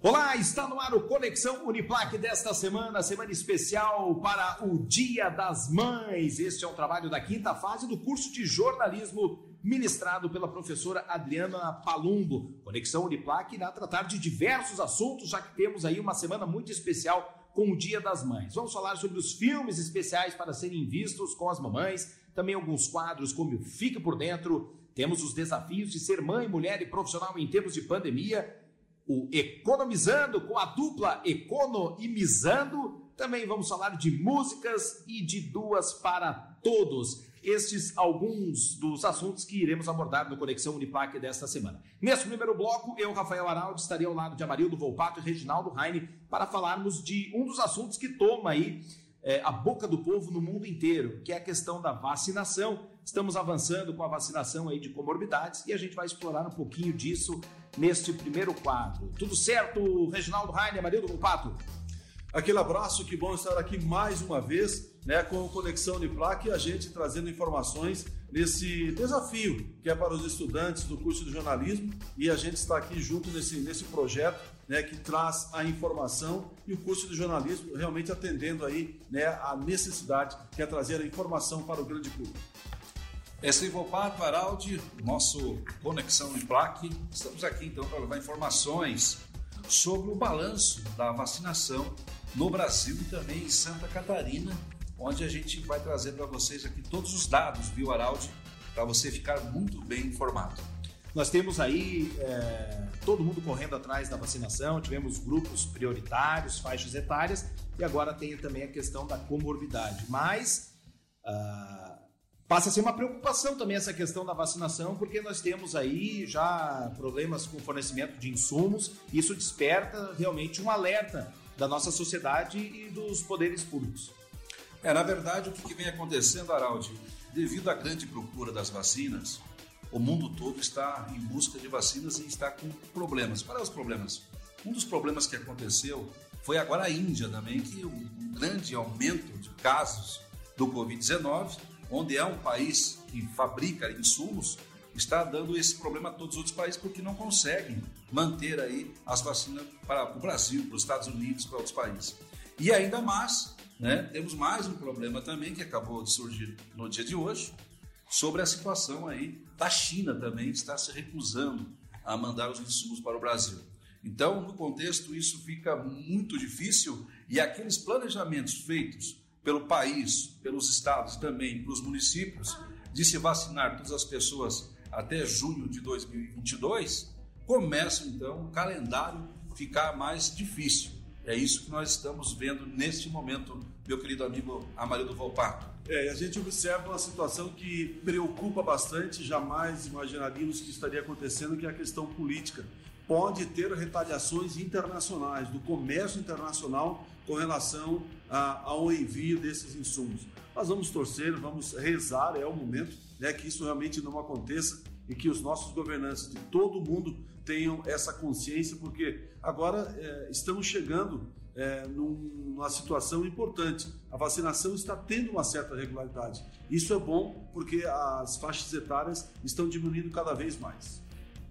Olá, está no ar o Conexão Uniplac desta semana, semana especial para o Dia das Mães. Este é um trabalho da quinta fase do curso de jornalismo ministrado pela professora Adriana Palumbo. Conexão Uniplac irá tratar de diversos assuntos, já que temos aí uma semana muito especial com o Dia das Mães. Vamos falar sobre os filmes especiais para serem vistos com as mamães, também alguns quadros como Fica por Dentro, temos os desafios de ser mãe, mulher e profissional em tempos de pandemia o Economizando com a dupla Economizando. Também vamos falar de músicas e de duas para todos. Estes alguns dos assuntos que iremos abordar no Conexão Uniplac desta semana. Nesse primeiro bloco, eu, Rafael Araldo, estarei ao lado de Amarildo Volpato e Reginaldo Heine para falarmos de um dos assuntos que toma aí é, a boca do povo no mundo inteiro, que é a questão da vacinação. Estamos avançando com a vacinação aí de comorbidades e a gente vai explorar um pouquinho disso neste primeiro quadro. Tudo certo, Reginaldo Rainer, Marildo Volpato? Aquele abraço, que bom estar aqui mais uma vez, né, com o Conexão Uniplac e a gente trazendo informações nesse desafio que é para os estudantes do curso de jornalismo e a gente está aqui junto nesse, nesse projeto, né, que traz a informação e o curso de jornalismo realmente atendendo aí, né, a necessidade que é trazer a informação para o grande público. Esse é Volpato Araldi, nosso Conexão Uniplac. Estamos aqui então para levar informações sobre o balanço da vacinação no Brasil e também em Santa Catarina, onde a gente vai trazer para vocês aqui todos os dados, viu, Araldi, para você ficar muito bem informado. Nós temos aí é, todo mundo correndo atrás da vacinação, tivemos grupos prioritários, faixas etárias, e agora tem também a questão da comorbidade. Mas uh, passa a ser uma preocupação também essa questão da vacinação, porque nós temos aí já problemas com fornecimento de insumos, e isso desperta realmente um alerta da nossa sociedade e dos poderes públicos. É, na verdade, o que vem acontecendo, Araldi, devido à grande procura das vacinas, o mundo todo está em busca de vacinas e está com problemas. Quais os problemas? Um dos problemas que aconteceu foi agora a Índia também, que um grande aumento de casos do Covid-19, onde é um país que fabrica insumos, está dando esse problema a todos os outros países porque não conseguem manter aí as vacinas para o Brasil, para os Estados Unidos, para outros países. E ainda mais, né, temos mais um problema também que acabou de surgir no dia de hoje, sobre a situação aí da China também, está se recusando a mandar os insumos para o Brasil. Então, no contexto, isso fica muito difícil e aqueles planejamentos feitos pelo país, pelos estados também, pelos municípios, de se vacinar todas as pessoas até junho de 2022, começa então o calendário ficar mais difícil. É isso que nós estamos vendo neste momento, meu querido amigo Amarildo Volpato. É, a gente observa uma situação que preocupa bastante, jamais imaginaríamos que estaria acontecendo, que é a questão política. Pode ter retaliações internacionais, do comércio internacional com relação a, ao envio desses insumos. Nós vamos torcer, vamos rezar, é o momento né, que isso realmente não aconteça e que os nossos governantes de todo o mundo tenham essa consciência, porque agora é, estamos chegando é, numa situação importante. A vacinação está tendo uma certa regularidade. Isso é bom porque as faixas etárias estão diminuindo cada vez mais.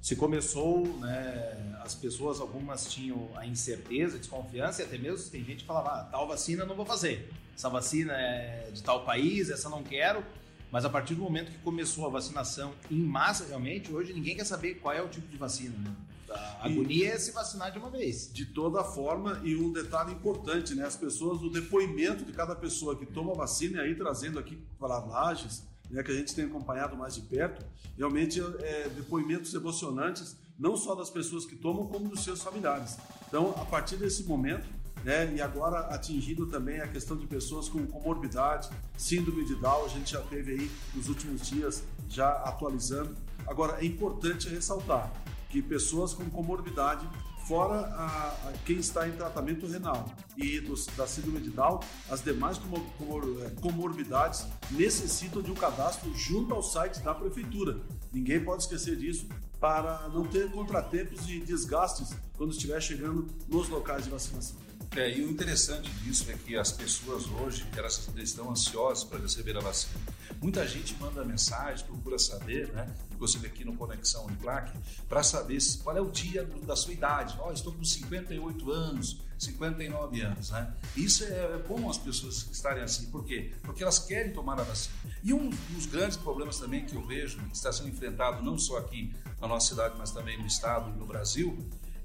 Se começou, né, as pessoas, algumas tinham a incerteza, a desconfiança, e até mesmo tem gente que falava: ah, tal vacina não vou fazer, essa vacina é de tal país, essa não quero. Mas a partir do momento que começou a vacinação em massa, realmente, hoje ninguém quer saber qual é o tipo de vacina. Né? A agonia e, é se vacinar de uma vez. De toda forma, e um detalhe importante, né? As pessoas, o depoimento de cada pessoa que toma vacina, e aí trazendo aqui para Lages, né, que a gente tem acompanhado mais de perto, realmente é, depoimentos emocionantes, não só das pessoas que tomam, como dos seus familiares. Então, a partir desse momento, né? E agora atingindo também a questão de pessoas com comorbidade, síndrome de Down, a gente já teve aí nos últimos dias já atualizando. Agora é importante ressaltar que pessoas com comorbidade, fora a, a quem está em tratamento renal e dos, da síndrome de Down, as demais comor, comor, é, comorbidades necessitam de um cadastro junto ao site da prefeitura. Ninguém pode esquecer disso para não ter contratempos e desgastes quando estiver chegando nos locais de vacinação. É, e o interessante disso é que as pessoas hoje elas estão ansiosas para receber a vacina. Muita gente manda mensagem, procura saber, né? Inclusive aqui no Conexão Uniplac, para saber qual é o dia da sua idade. Oh, estou com 58 anos, 59 anos, né? Isso é, é bom as pessoas estarem assim. Por quê? Porque elas querem tomar a vacina. E um dos grandes problemas também que eu vejo, que está sendo enfrentado não só aqui na nossa cidade, mas também no estado e no Brasil,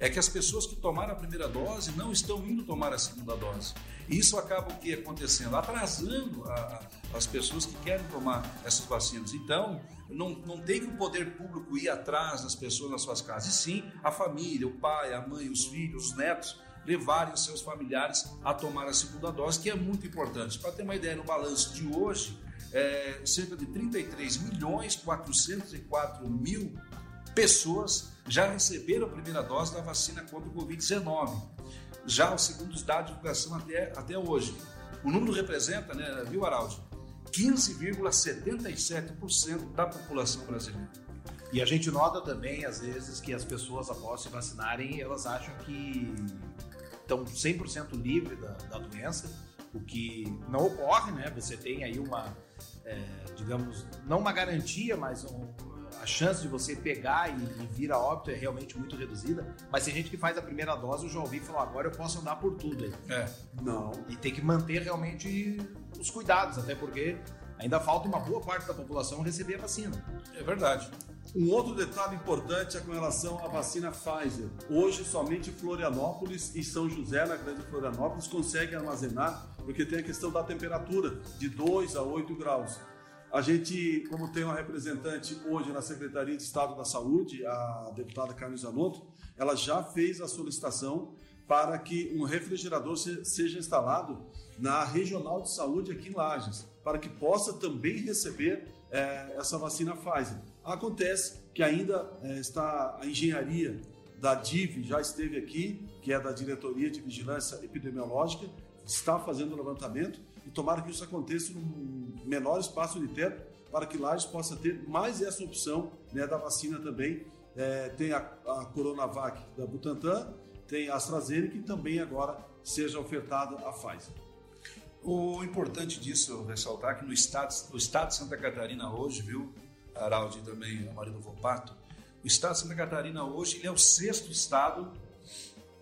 é que as pessoas que tomaram a primeira dose não estão indo tomar a segunda dose. E isso acaba o que acontecendo? Atrasando a, a, as pessoas que querem tomar essas vacinas. Então, não, não tem que o poder público ir atrás das pessoas nas suas casas, e sim a família, o pai, a mãe, os filhos, os netos, levarem os seus familiares a tomar a segunda dose, que é muito importante. Para ter uma ideia, no balanço de hoje, é, cerca de 33 milhões 404 mil pessoas já receberam a primeira dose da vacina contra o Covid-19. Já os segundos dados de divulgação até, até hoje. O número representa, né, viu, Araldo? 15,77% da população brasileira. E a gente nota também, às vezes, que as pessoas, após se vacinarem, elas acham que estão 100% livres da, da doença, o que não ocorre, né? Você tem aí uma, é, digamos, não uma garantia, mas um, a chance de você pegar e, e, vir a óbito é realmente muito reduzida. Mas tem gente que faz a primeira dose, eu já ouvi falar, agora eu posso andar por tudo aí. É. Não. E tem que manter realmente os cuidados, até porque ainda falta uma boa parte da população receber a vacina. É verdade. Um outro detalhe importante é com relação à vacina Pfizer. Hoje, somente Florianópolis e São José, na Grande Florianópolis, conseguem armazenar, porque tem a questão da temperatura, de 2 a 8 graus. A gente, como tem uma representante hoje na Secretaria de Estado da Saúde, a deputada Carmen Zanotto, ela já fez a solicitação para que um refrigerador seja instalado na Regional de Saúde aqui em Lages, para que possa também receber é, essa vacina Pfizer. Acontece que ainda é, está a engenharia da DIV já esteve aqui, que é da Diretoria de Vigilância Epidemiológica, está fazendo o levantamento e tomara que isso aconteça num menor espaço de tempo para que Lages possa ter mais essa opção né, da vacina também. É, tem a, a, Coronavac da Butantan, tem a AstraZeneca e também agora seja ofertada a Pfizer. O importante disso ressaltar que no estado, no estado de Santa Catarina hoje, viu, Araldi também, a do Vopato, o estado de Santa Catarina hoje ele é o sexto estado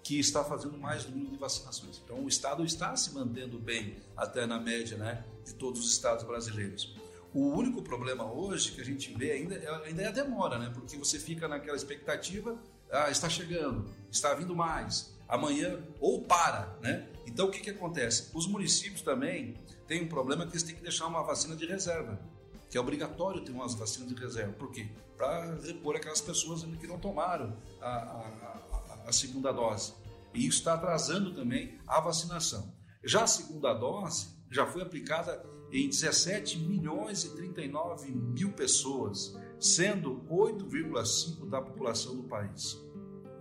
que está fazendo mais número de vacinações. Então, o Estado está se mantendo bem, até na média né, de todos os estados brasileiros. O único problema hoje que a gente vê ainda, é, ainda é a demora, né? porque você fica naquela expectativa, ah, está chegando, está vindo mais, amanhã, ou para. Né? Então, o que, que acontece? Os municípios também têm um problema que eles têm que deixar uma vacina de reserva, que é obrigatório ter umas vacinas de reserva. Por quê? Para repor aquelas pessoas que não tomaram a, a a segunda dose. E isso está atrasando também a vacinação. Já a segunda dose já foi aplicada em 17 milhões e 39 mil pessoas, sendo 8,5% da população do país.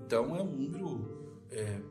Então é um número é,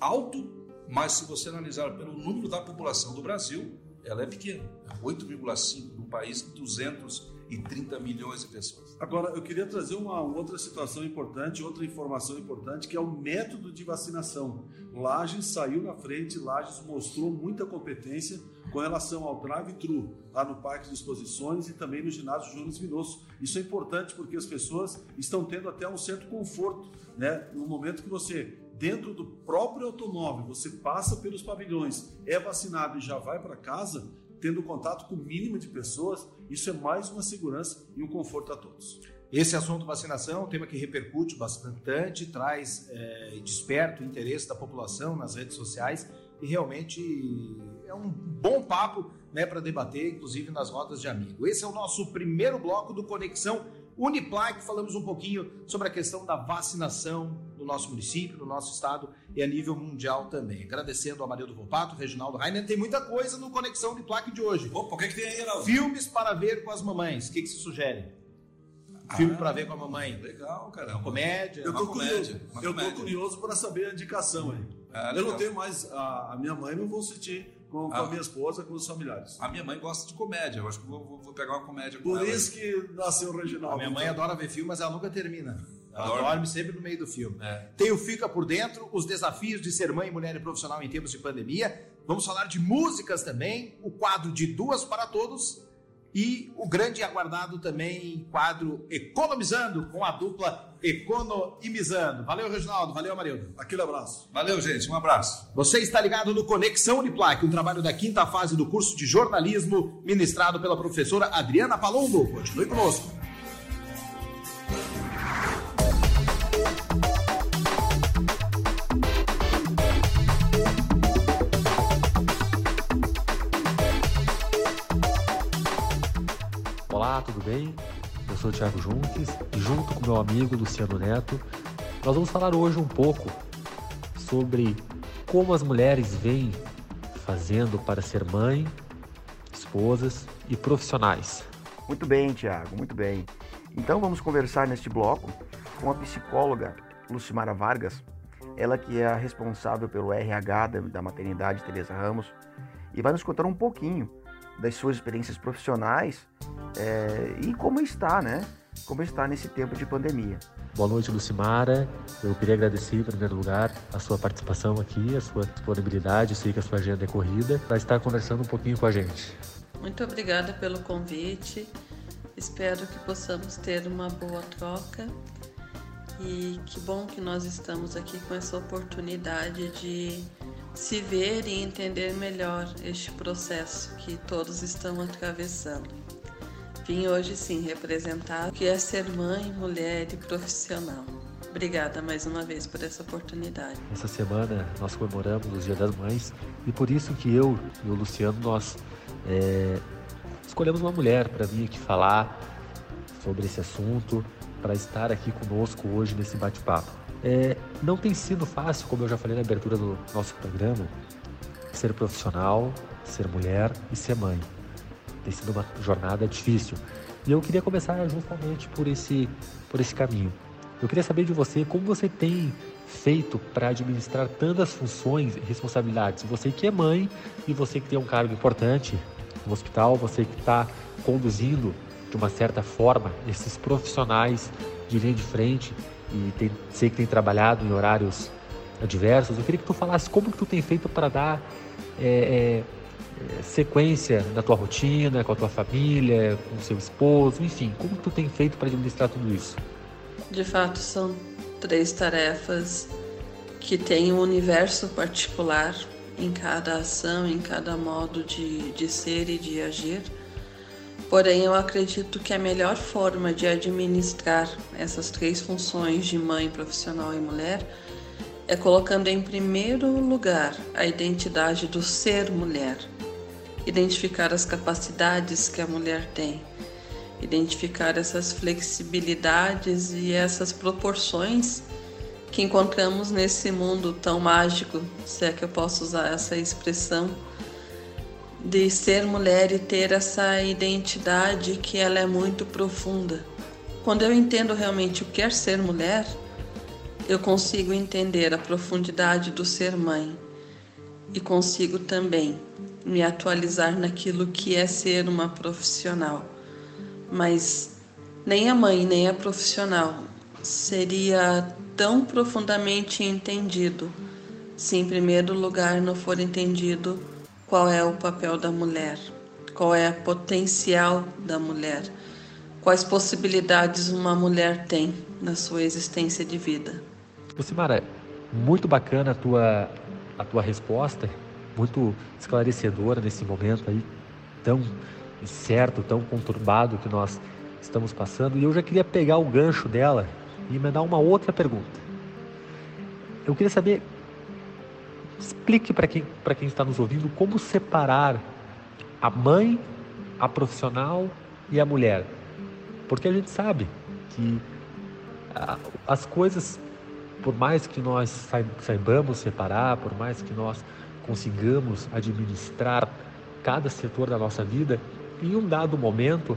alto, mas se você analisar pelo número da população do Brasil, ela é pequena. É 8,5% num país de 200 e 30 milhões de pessoas. Agora, eu queria trazer uma outra situação importante, outra informação importante, que é o método de vacinação. Lages saiu na frente, Lages mostrou muita competência com relação ao drive-thru, lá no Parque de Exposições e também no ginásio Jones Vinosso. Isso é importante porque as pessoas estão tendo até um certo conforto, né? No momento que você dentro do próprio automóvel, você passa pelos pavilhões, é vacinado e já vai para casa, tendo contato com o mínimo de pessoas, isso é mais uma segurança e um conforto a todos. Esse assunto vacinação é um tema que repercute bastante, traz é, desperta o interesse da população nas redes sociais e realmente é um bom papo né, para debater, inclusive nas rodas de amigo. Esse é o nosso primeiro bloco do Conexão Uniplac, falamos um pouquinho sobre a questão da vacinação nosso município, no nosso estado e a nível mundial também. Agradecendo ao Marildo Volpato, Reginaldo Rainer, tem muita coisa no Conexão Uniplac de hoje. Opa, o que, é que tem aí, Geraldo? Filmes para ver com as mamães. O que, que se sugere? Ah, Filme para ver com a mamãe. Legal, cara. Comédia. Eu tô, comédia, curioso, eu tô curioso para saber a indicação aí. Ah, eu não tenho mais a, a minha mãe, mas vou assistir com, com a, a, minha esposa, com os familiares. A minha mãe gosta de comédia, eu acho que vou, vou, vou pegar uma comédia com Por ela. isso que nasceu o Reginaldo. A minha mãe então. adora ver filme, mas ela nunca termina. Ela dorme. dorme sempre no meio do filme. É. Tem o Fica por Dentro, os desafios de ser mãe, mulher e profissional em tempos de pandemia. Vamos falar de músicas também, o quadro de Duas para Todos e o grande aguardado também quadro Economizando com a dupla Economizando. Valeu, Reginaldo. Valeu, Amarildo. Aquele abraço. Valeu, gente. Um abraço. Você está ligado no Conexão Uniplac, um trabalho da quinta fase do curso de jornalismo ministrado pela professora Adriana Palombo. Continue conosco. Olá, tudo bem? Eu sou o Thiago Junques e junto com meu amigo Luciano Neto, nós vamos falar hoje um pouco sobre como as mulheres vêm fazendo para ser mãe, esposas e profissionais. Muito bem, Thiago, muito bem. Então vamos conversar neste bloco com a psicóloga Lucimara Vargas, ela que é a responsável pelo RH da maternidade Teresa Ramos, e vai nos contar um pouquinho das suas experiências profissionais é, e como está, né? Como está nesse tempo de pandemia. Boa noite, Lucimara. Eu queria agradecer, em primeiro lugar, a sua participação aqui, a sua disponibilidade. Eu sei que a sua agenda é corrida, para estar conversando um pouquinho com a gente. Muito obrigada pelo convite. Espero que possamos ter uma boa troca. E que bom que nós estamos aqui com essa oportunidade de se ver e entender melhor este processo que todos estão atravessando. Vim hoje sim representar o que é ser mãe, mulher e profissional. Obrigada mais uma vez por essa oportunidade. Essa semana nós comemoramos o Dia das Mães e por isso que eu e o Luciano nós é, escolhemos uma mulher para vir aqui falar sobre esse assunto, para estar aqui conosco hoje nesse bate-papo. É, não tem sido fácil, como eu já falei na abertura do nosso programa, ser profissional, ser mulher e ser mãe. Tem sido uma jornada difícil. E eu queria começar justamente por esse, por esse caminho. Eu queria saber de você como você tem feito para administrar tantas funções e responsabilidades. Você que é mãe e você que tem um cargo importante no hospital, você que está conduzindo de uma certa forma esses profissionais de linha de frente e tem, sei que tem trabalhado em horários adversos. Eu queria que tu falasse como que tu tem feito para dar é, é, sequência na tua rotina, com a tua família, com o seu esposo, enfim, como tu tem feito para administrar tudo isso? De fato, são três tarefas que têm um universo particular em cada ação, em cada modo de, de ser e de agir. Porém, eu acredito que a melhor forma de administrar essas três funções de mãe, profissional e mulher é colocando em primeiro lugar a identidade do ser mulher, identificar as capacidades que a mulher tem, identificar essas flexibilidades e essas proporções que encontramos nesse mundo tão mágico, se é que eu posso usar essa expressão de ser mulher e ter essa identidade que ela é muito profunda. Quando eu entendo realmente o que é ser mulher, eu consigo entender a profundidade do ser mãe e consigo também me atualizar naquilo que é ser uma profissional. Mas nem a mãe nem a profissional seria tão profundamente entendido se em primeiro lugar não for entendido qual é o papel da mulher, qual é a potencial da mulher, quais possibilidades uma mulher tem na sua existência de vida. Lucimara, muito bacana a tua, a tua resposta, muito esclarecedora nesse momento aí tão incerto, tão conturbado que nós estamos passando. E eu já queria pegar o gancho dela e mandar uma outra pergunta. Eu queria saber Explique para quem, quem está nos ouvindo como separar a mãe, a profissional e a mulher. Porque a gente sabe que as coisas, por mais que nós saibamos separar, por mais que nós consigamos administrar cada setor da nossa vida, em um dado momento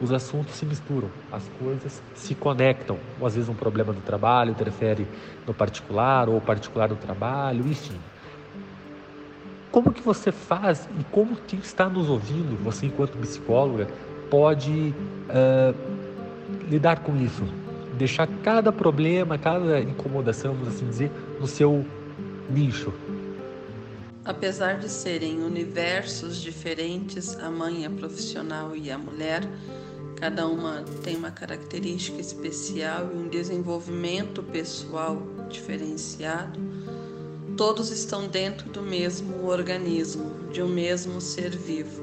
os assuntos se misturam, as coisas se conectam. Ou às vezes um problema do trabalho interfere no particular, ou particular no trabalho, enfim. Como que você faz e como quem está nos ouvindo, você enquanto psicóloga, pode uh, lidar com isso? deixar cada problema, cada incomodação, vamos assim dizer, no seu nicho. Apesar de serem universos diferentes, a mãe, a profissional e a mulher, cada uma tem uma característica especial e um desenvolvimento pessoal diferenciado. Todos estão dentro do mesmo organismo, de um mesmo ser vivo.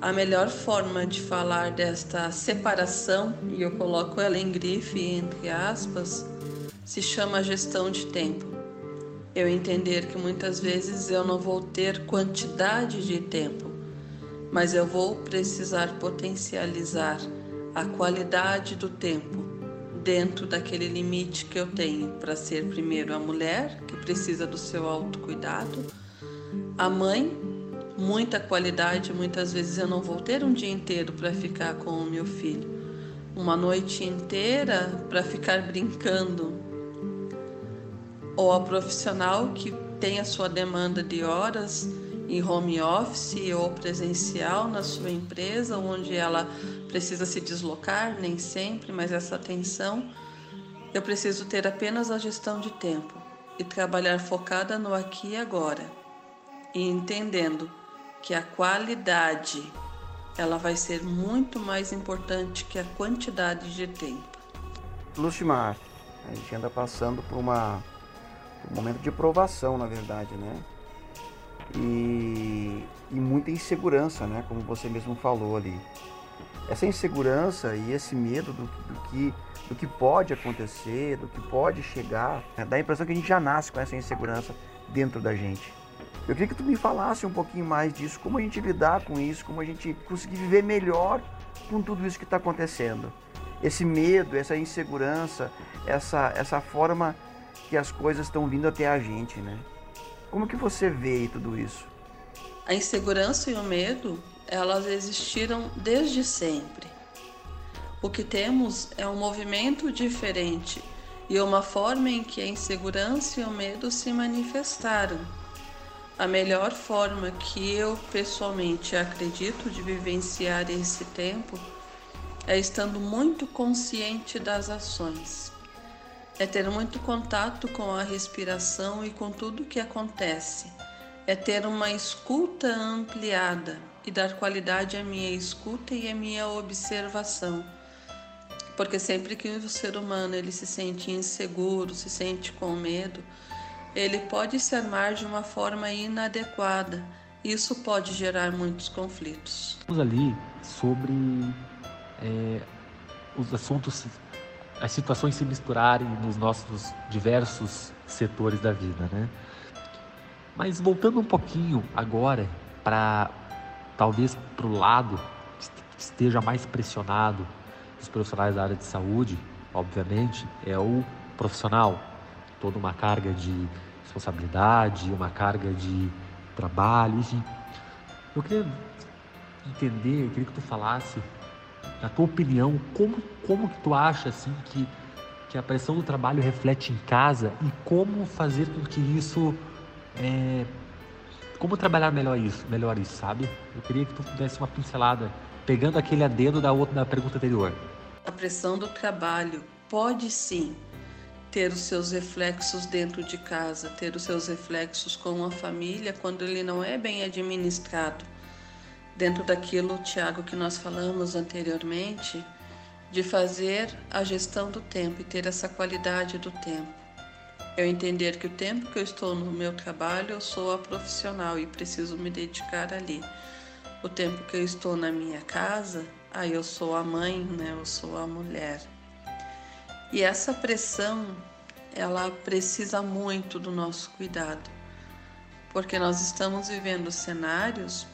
A melhor forma de falar desta separação, e eu coloco ela em grife entre aspas, se chama gestão de tempo. Eu entender que muitas vezes eu não vou ter quantidade de tempo, mas eu vou precisar potencializar a qualidade do tempo dentro daquele limite que eu tenho para ser primeiro a mulher, que precisa do seu autocuidado, a mãe muita qualidade, muitas vezes eu não vou ter um dia inteiro para ficar com o meu filho, uma noite inteira para ficar brincando. Ou a profissional que tem a sua demanda de horas em home office ou presencial na sua empresa, onde ela precisa se deslocar, nem sempre, mas essa atenção, eu preciso ter apenas a gestão de tempo e trabalhar focada no aqui e agora, e entendendo que a qualidade ela vai ser muito mais importante que a quantidade de tempo. Lucimar, a gente anda passando por uma um momento de provação, na verdade, né? E, e muita insegurança, né? Como você mesmo falou ali. Essa insegurança e esse medo do, do que do que pode acontecer, do que pode chegar, né? dá a impressão que a gente já nasce com essa insegurança dentro da gente. Eu queria que tu me falasse um pouquinho mais disso, como a gente lidar com isso, como a gente conseguir viver melhor com tudo isso que está acontecendo. Esse medo, essa insegurança, essa, essa forma que as coisas estão vindo até a gente, né? Como que você vê tudo isso? A insegurança e o medo, elas existiram desde sempre. O que temos é um movimento diferente e uma forma em que a insegurança e o medo se manifestaram a melhor forma que eu pessoalmente acredito de vivenciar esse tempo é estando muito consciente das ações. É ter muito contato com a respiração e com tudo que acontece. É ter uma escuta ampliada e dar qualidade à minha escuta e à minha observação. Porque sempre que o ser humano ele se sente inseguro, se sente com medo, ele pode se armar de uma forma inadequada. Isso pode gerar muitos conflitos. Vamos ali sobre é, os assuntos, as situações se misturarem nos nossos diversos setores da vida, né? Mas voltando um pouquinho agora para talvez para o lado que esteja mais pressionado dos profissionais da área de saúde, obviamente, é o profissional, toda uma carga de responsabilidade, uma carga de trabalho, enfim. Eu queria entender, eu queria que tu falasse, na tua opinião, como, como que tu acha assim que, que a pressão do trabalho reflete em casa e como fazer com que isso é, como trabalhar melhor isso, melhor isso, sabe? Eu queria que tu desse uma pincelada, pegando aquele adendo da outra da pergunta anterior. A pressão do trabalho pode sim ter os seus reflexos dentro de casa, ter os seus reflexos com a família quando ele não é bem administrado. Dentro daquilo, Tiago, que nós falamos anteriormente, de fazer a gestão do tempo e ter essa qualidade do tempo. Eu entender que o tempo que eu estou no meu trabalho, eu sou a profissional e preciso me dedicar ali. O tempo que eu estou na minha casa, aí eu sou a mãe, né? Eu sou a mulher. E essa pressão, ela precisa muito do nosso cuidado, porque nós estamos vivendo cenários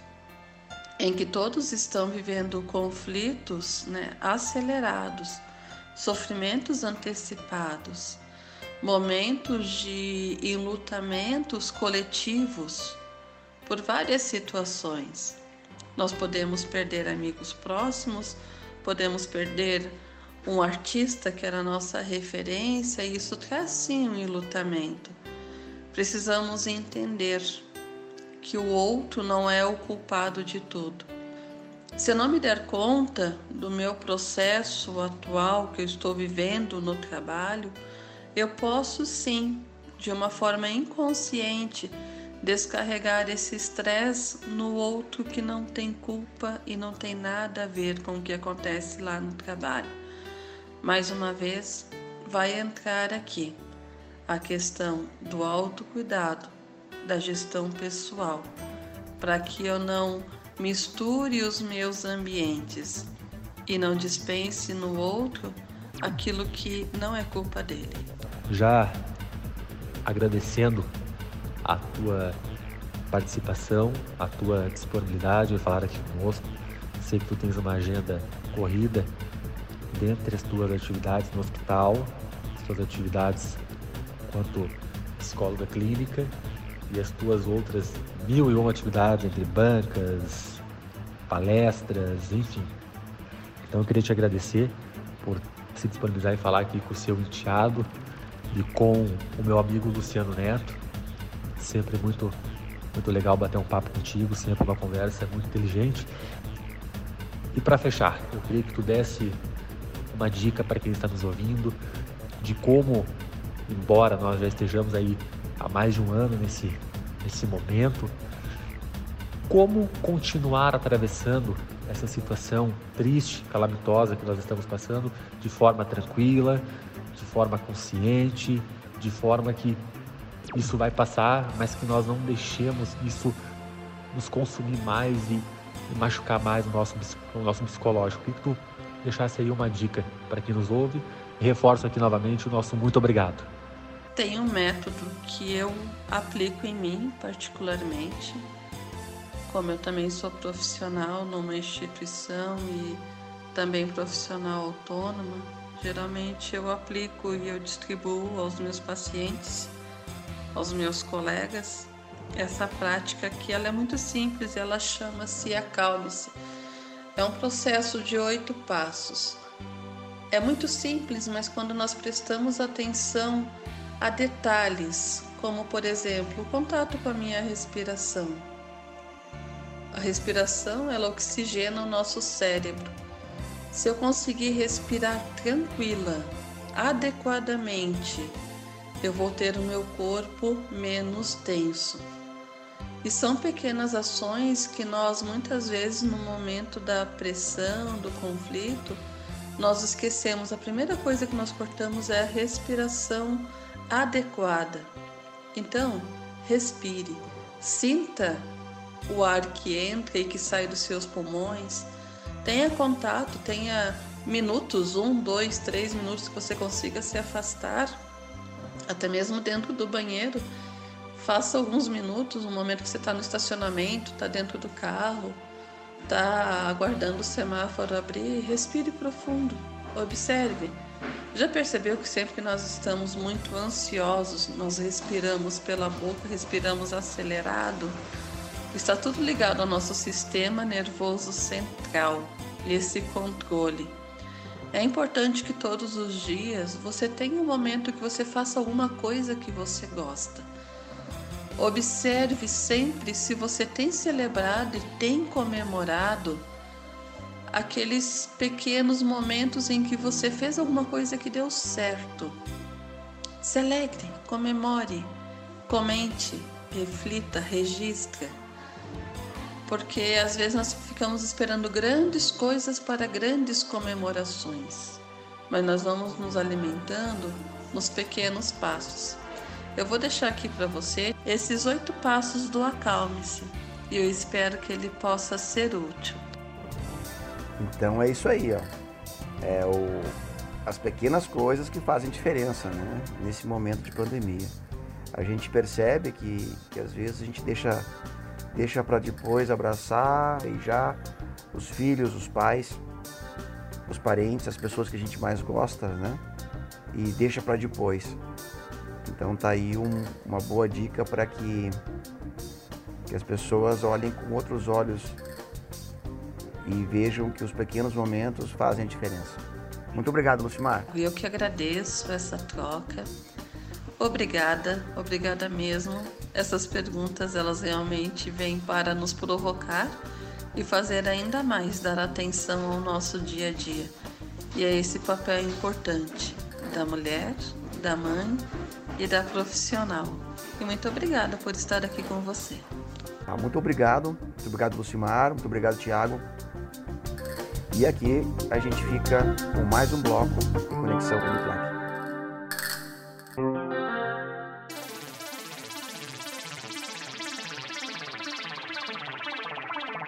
em que todos estão vivendo conflitos né, acelerados, sofrimentos antecipados, momentos de enlutamentos coletivos por várias situações. Nós podemos perder amigos próximos, podemos perder um artista que era nossa referência, e isso traz sim um enlutamento. Precisamos entender que o outro não é o culpado de tudo. Se eu não me der conta do meu processo atual que eu estou vivendo no trabalho, eu posso sim, de uma forma inconsciente, descarregar esse estresse no outro que não tem culpa e não tem nada a ver com o que acontece lá no trabalho. Mais uma vez, vai entrar aqui a questão do autocuidado, da gestão pessoal, para que eu não misture os meus ambientes e não dispense no outro aquilo que não é culpa dele. Já agradecendo a tua participação, a tua disponibilidade de falar aqui conosco. Sei que tu tens uma agenda corrida dentre as tuas atividades no hospital, as tuas atividades quanto psicóloga clínica e as tuas outras mil e uma atividades entre bancas, palestras, enfim. Então eu queria te agradecer por se disponibilizar e falar aqui com o seu enteado e com o meu amigo Luciano Neto. Sempre muito, muito legal bater um papo contigo, sempre uma conversa muito inteligente. E para fechar, eu queria que tu desse uma dica para quem está nos ouvindo de como, embora nós já estejamos aí há mais de um ano nesse, nesse momento, como continuar atravessando essa situação triste, calamitosa que nós estamos passando de forma tranquila, de forma consciente, de forma que isso vai passar, mas que nós não deixemos isso nos consumir mais e, machucar mais o nosso, o nosso psicológico. O que tu deixasse aí uma dica para quem nos ouve? Reforço aqui novamente o nosso muito obrigado. Tem um método que eu aplico em mim particularmente, como eu também sou profissional numa instituição e também profissional autônoma, geralmente eu aplico e eu distribuo aos meus pacientes, aos meus colegas, essa prática que ela é muito simples, ela chama-se acalme-se. É um processo de oito passos. É muito simples, mas quando nós prestamos atenção a detalhes, como por exemplo o contato com a minha respiração, a respiração ela oxigena o nosso cérebro. Se eu conseguir respirar tranquila, adequadamente, eu vou ter o meu corpo menos tenso. E são pequenas ações que nós muitas vezes no momento da pressão, do conflito, nós esquecemos. A primeira coisa que nós cortamos é a respiração adequada. Então, respire, sinta o ar que entra e que sai dos seus pulmões. Tenha contato, tenha minutos, um, dois, três minutos que você consiga se afastar, até mesmo dentro do banheiro. Faça alguns minutos, no momento que você está no estacionamento, está dentro do carro, está aguardando o semáforo abrir, respire profundo, observe. Já percebeu que sempre que nós estamos muito ansiosos, nós respiramos pela boca, respiramos acelerado? Está tudo ligado ao nosso sistema nervoso central e esse controle. É importante que todos os dias você tenha um momento que você faça alguma coisa que você gosta. Observe sempre se você tem celebrado e tem comemorado aqueles pequenos momentos em que você fez alguma coisa que deu certo. Se alegre, comemore, comente, reflita, registre porque às vezes nós ficamos esperando grandes coisas para grandes comemorações, mas nós vamos nos alimentando nos pequenos passos. Eu vou deixar aqui para você esses oito passos do Acalme-se e eu espero que ele possa ser útil. Então é isso aí, ó. É o, as pequenas coisas que fazem diferença, né? Nesse momento de pandemia. A gente percebe que, que às vezes a gente deixa deixa para depois abraçar, beijar os filhos, os pais, os parentes, as pessoas que a gente mais gosta, né? E deixa para depois. Então tá aí um, uma boa dica para que, que as pessoas olhem com outros olhos e vejam que os pequenos momentos fazem a diferença. Muito obrigado, Lucimar. Eu que agradeço essa troca. Obrigada, obrigada mesmo. Essas perguntas elas realmente vêm para nos provocar e fazer ainda mais dar atenção ao nosso dia a dia. E é esse papel importante da mulher, da mãe e da profissional. E muito obrigada por estar aqui com você. Ah, muito obrigado, muito obrigado Lucimar, muito obrigado Tiago. E aqui a gente fica com mais um bloco de Conexão Uniplac.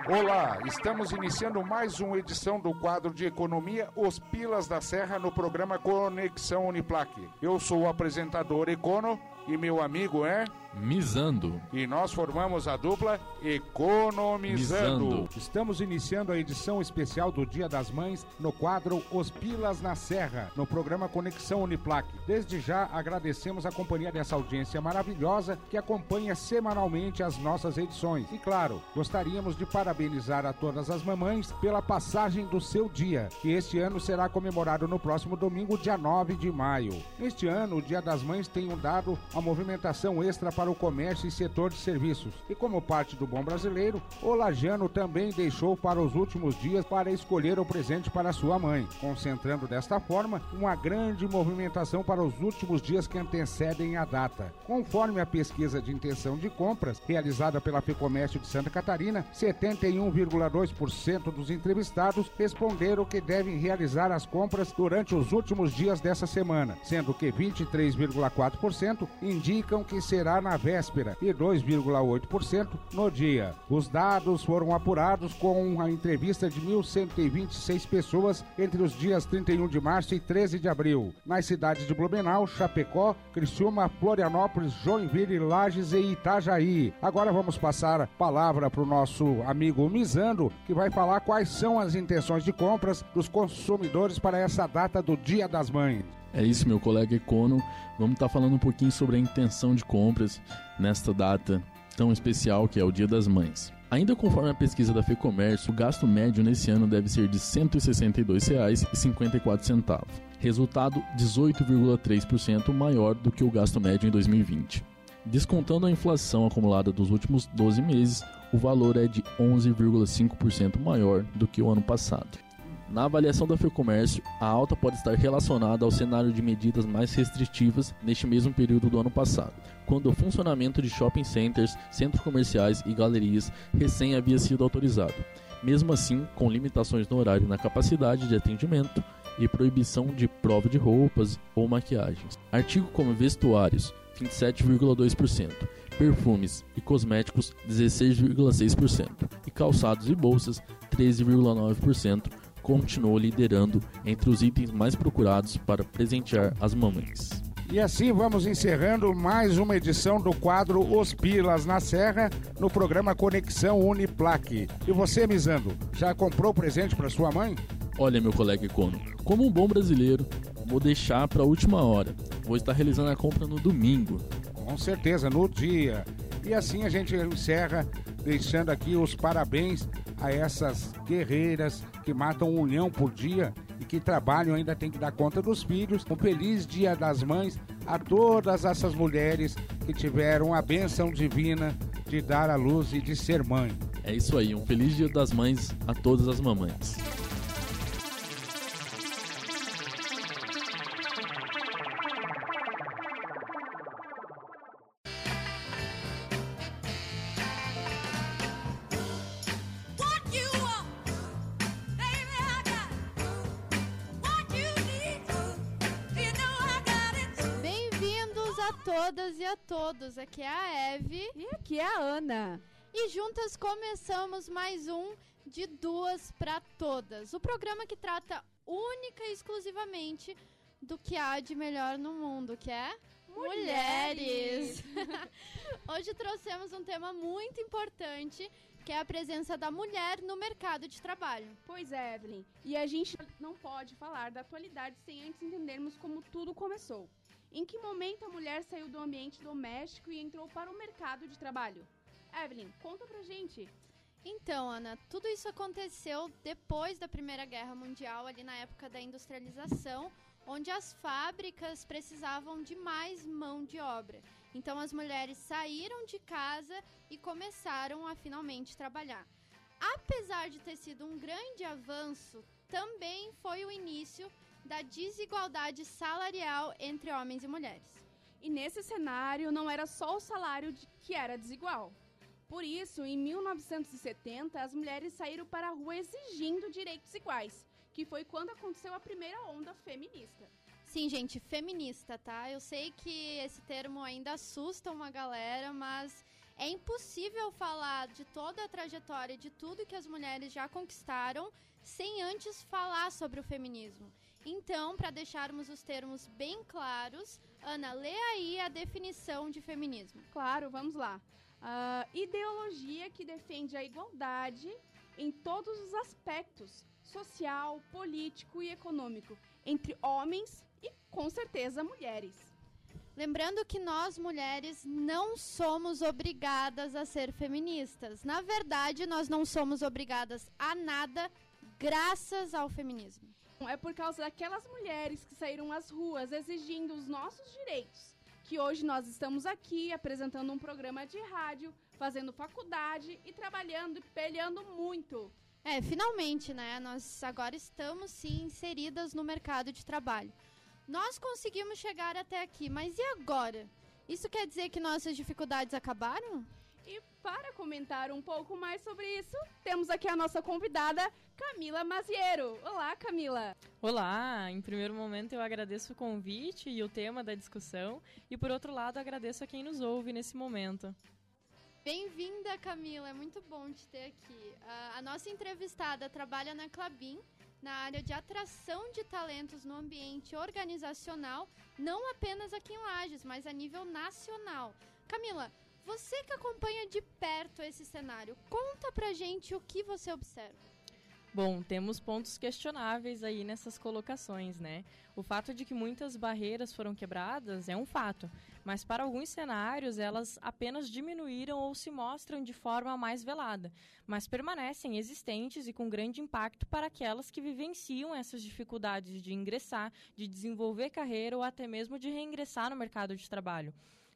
Olá, estamos iniciando mais uma edição do quadro de economia Os Pilas da Serra no programa Conexão Uniplaque. Eu sou o apresentador Econo e meu amigo é Misando. E nós formamos a dupla Economizando. Misando. Estamos iniciando a edição especial do Dia das Mães no quadro Os Pilas na Serra, no programa Conexão Uniplac. Desde já agradecemos a companhia dessa audiência maravilhosa que acompanha semanalmente as nossas edições. E claro, gostaríamos de parabenizar a todas as mamães pela passagem do seu dia, que este ano será comemorado no próximo domingo, dia 9 de maio. Este ano, o Dia das Mães tem um dado a movimentação extra para o comércio e setor de serviços. E como parte do bom brasileiro, o Lajano também deixou para os últimos dias para escolher o presente para sua mãe, concentrando desta forma uma grande movimentação para os últimos dias que antecedem a data. Conforme a pesquisa de intenção de compras realizada pela FEComércio de Santa Catarina, 71,2% dos entrevistados responderam que devem realizar as compras durante os últimos dias dessa semana, sendo que 23,4% indicam que será na véspera e 2,8% no dia. Os dados foram apurados com a entrevista de 1.126 pessoas entre os dias 31 de março e 13 de abril, nas cidades de Blumenau, Chapecó, Criciúma, Florianópolis, Joinville, Lages e Itajaí. Agora vamos passar a palavra para o nosso amigo Mizando, que vai falar quais são as intenções de compras dos consumidores para essa data do Dia das Mães. É isso, meu colega Econo. Vamos estar tá falando um pouquinho sobre a intenção de compras nesta data tão especial que é o Dia das Mães. Ainda conforme a pesquisa da FEComércio, o gasto médio nesse ano deve ser de R$ 162,54, resultado 18,3% maior do que o gasto médio em 2020. Descontando a inflação acumulada dos últimos 12 meses, o valor é de 11,5% maior do que o ano passado. Na avaliação da FEComércio, a alta pode estar relacionada ao cenário de medidas mais restritivas neste mesmo período do ano passado, quando o funcionamento de shopping centers, centros comerciais e galerias recém havia sido autorizado, mesmo assim com limitações no horário na capacidade de atendimento e proibição de prova de roupas ou maquiagens. Artigo como vestuários, 27,2%, perfumes e cosméticos, 16,6%, e calçados e bolsas, 13,9% continuou liderando entre os itens mais procurados para presentear as mamães. E assim vamos encerrando mais uma edição do quadro Os Pilas na Serra no programa Conexão Uniplaque. E você, Mizando, já comprou presente para sua mãe? Olha, meu colega Econo, como um bom brasileiro, vou deixar para a última hora. Vou estar realizando a compra no domingo. Com certeza, no dia. E assim a gente encerra deixando aqui os parabéns a essas guerreiras que matam um leão por dia e que trabalham ainda tem que dar conta dos filhos. Um feliz Dia das Mães a todas essas mulheres que tiveram a benção divina de dar à luz e de ser mãe. É isso aí, um feliz Dia das Mães a todas as mamães. Todos. Aqui é a Eve. E aqui é a Ana. E juntas começamos mais um de Duas para Todas. O programa que trata única e exclusivamente do que há de melhor no mundo, que é mulheres. Hoje trouxemos um tema muito importante, que é a presença da mulher no mercado de trabalho. Pois é, Evelyn. E a gente não pode falar da atualidade sem antes entendermos como tudo começou. Em que momento a mulher saiu do ambiente doméstico e entrou para o mercado de trabalho? Evelyn, conta pra gente. Então, Ana, tudo isso aconteceu depois da Primeira Guerra Mundial, ali na época da industrialização, onde as fábricas precisavam de mais mão de obra. Então, as mulheres saíram de casa e começaram a finalmente trabalhar. apesar de ter sido um grande avanço, também foi o início da desigualdade salarial entre homens e mulheres. E nesse cenário, não era só o salário de- que era desigual. Por isso, em 1970, as mulheres saíram para a rua exigindo direitos iguais, que foi quando aconteceu a primeira onda feminista. Sim, gente, feminista, tá? Eu sei que esse termo ainda assusta uma galera, mas é impossível falar de toda a trajetória de tudo que as mulheres já conquistaram sem antes falar sobre o feminismo. Então, para deixarmos os termos bem claros, Ana, lê aí a definição de feminismo. Claro, vamos lá. Ah, ideologia que defende a igualdade em todos os aspectos social, político e econômico entre homens e, com certeza, mulheres. Lembrando que nós mulheres não somos obrigadas a ser feministas. Na verdade, nós não somos obrigadas a nada graças ao feminismo. É por causa daquelas mulheres que saíram às ruas exigindo os nossos direitos que hoje nós estamos aqui apresentando um programa de rádio, fazendo faculdade e trabalhando e peleando muito. É, finalmente, né? Nós agora estamos sim inseridas no mercado de trabalho. Nós conseguimos chegar até aqui, mas e agora? Isso quer dizer que nossas dificuldades acabaram? E para comentar um pouco mais sobre isso, temos aqui a nossa convidada, Camila Maziero. Olá, Camila. Olá, em primeiro momento eu agradeço o convite e o tema da discussão, e por outro lado agradeço a quem nos ouve nesse momento. Bem-vinda, Camila. É muito bom te ter aqui. A, a nossa entrevistada trabalha na Clabin, na área de atração de talentos no ambiente organizacional, não apenas aqui em Lages, mas a nível nacional. Camila, você que acompanha de perto esse cenário, conta pra gente o que você observa. Bom, temos pontos questionáveis aí nessas colocações, né? O fato de que muitas barreiras foram quebradas é um fato, mas para alguns cenários elas apenas diminuíram ou se mostram de forma mais velada, mas permanecem existentes e com grande impacto para aquelas que vivenciam essas dificuldades de ingressar, de desenvolver carreira ou até mesmo de reingressar no mercado de trabalho.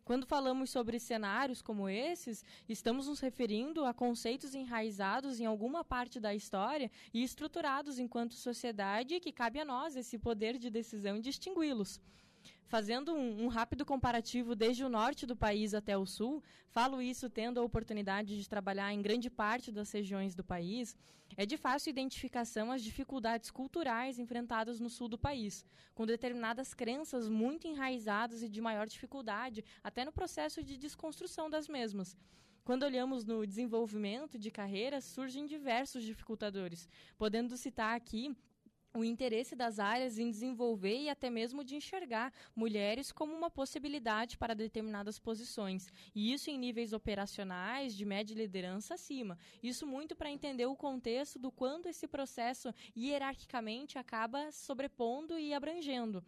Quando falamos sobre cenários como esses, estamos nos referindo a conceitos enraizados em alguma parte da história e estruturados enquanto sociedade que cabe a nós esse poder de decisão distingui-los. Fazendo um, um, rápido comparativo desde o norte do país até o sul, falo isso tendo a oportunidade de trabalhar em grande parte das regiões do país, é de fácil identificação as dificuldades culturais enfrentadas no sul do país, com determinadas crenças muito enraizadas e de maior dificuldade, até no processo de desconstrução das mesmas. Quando olhamos no desenvolvimento de carreiras, surgem diversos dificultadores, podendo citar aqui o interesse das áreas em desenvolver e até mesmo de enxergar mulheres como uma possibilidade para determinadas posições, e isso em níveis operacionais, de média liderança acima. Isso muito para entender o contexto do quanto esse processo hierarquicamente acaba sobrepondo e abrangendo.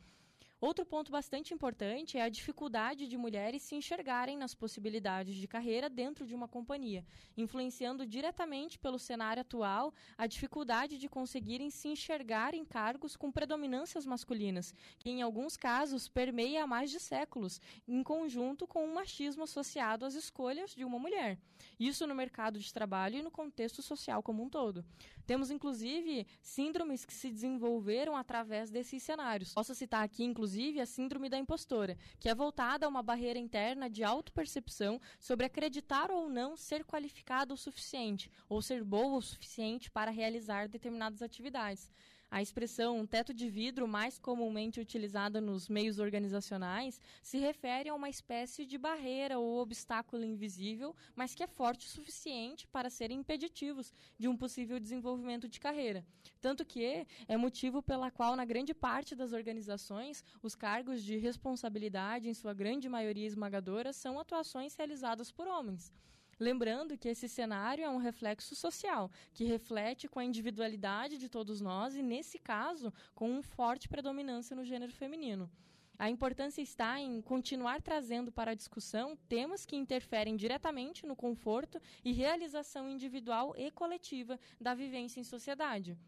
Outro ponto bastante importante é a dificuldade de mulheres se enxergarem nas possibilidades de carreira dentro de uma companhia, influenciando diretamente pelo cenário atual a dificuldade de conseguirem se enxergar em cargos com predominâncias masculinas, que em alguns casos permeia há mais de séculos, em conjunto com o machismo associado às escolhas de uma mulher. Isso no mercado de trabalho e no contexto social como um todo. Temos inclusive síndromes que se desenvolveram através desses cenários. Posso citar aqui, inclusive, a síndrome da impostora, que é voltada a uma barreira interna de autopercepção sobre acreditar ou não ser qualificado o suficiente, ou ser boa o suficiente para realizar determinadas atividades. A expressão teto de vidro, mais comumente utilizada nos meios organizacionais, se refere a uma espécie de barreira ou obstáculo invisível, mas que é forte o suficiente para serem impeditivos de um possível desenvolvimento de carreira. Tanto que é motivo pela qual, na grande parte das organizações, os cargos de responsabilidade, em sua grande maioria esmagadora, são atuações realizadas por homens. Lembrando que esse cenário é um reflexo social, que reflete com a individualidade de todos nós e, nesse caso, com uma forte predominância no gênero feminino. A importância está em continuar trazendo para a discussão temas que interferem diretamente no conforto e realização individual e coletiva da vivência em sociedade.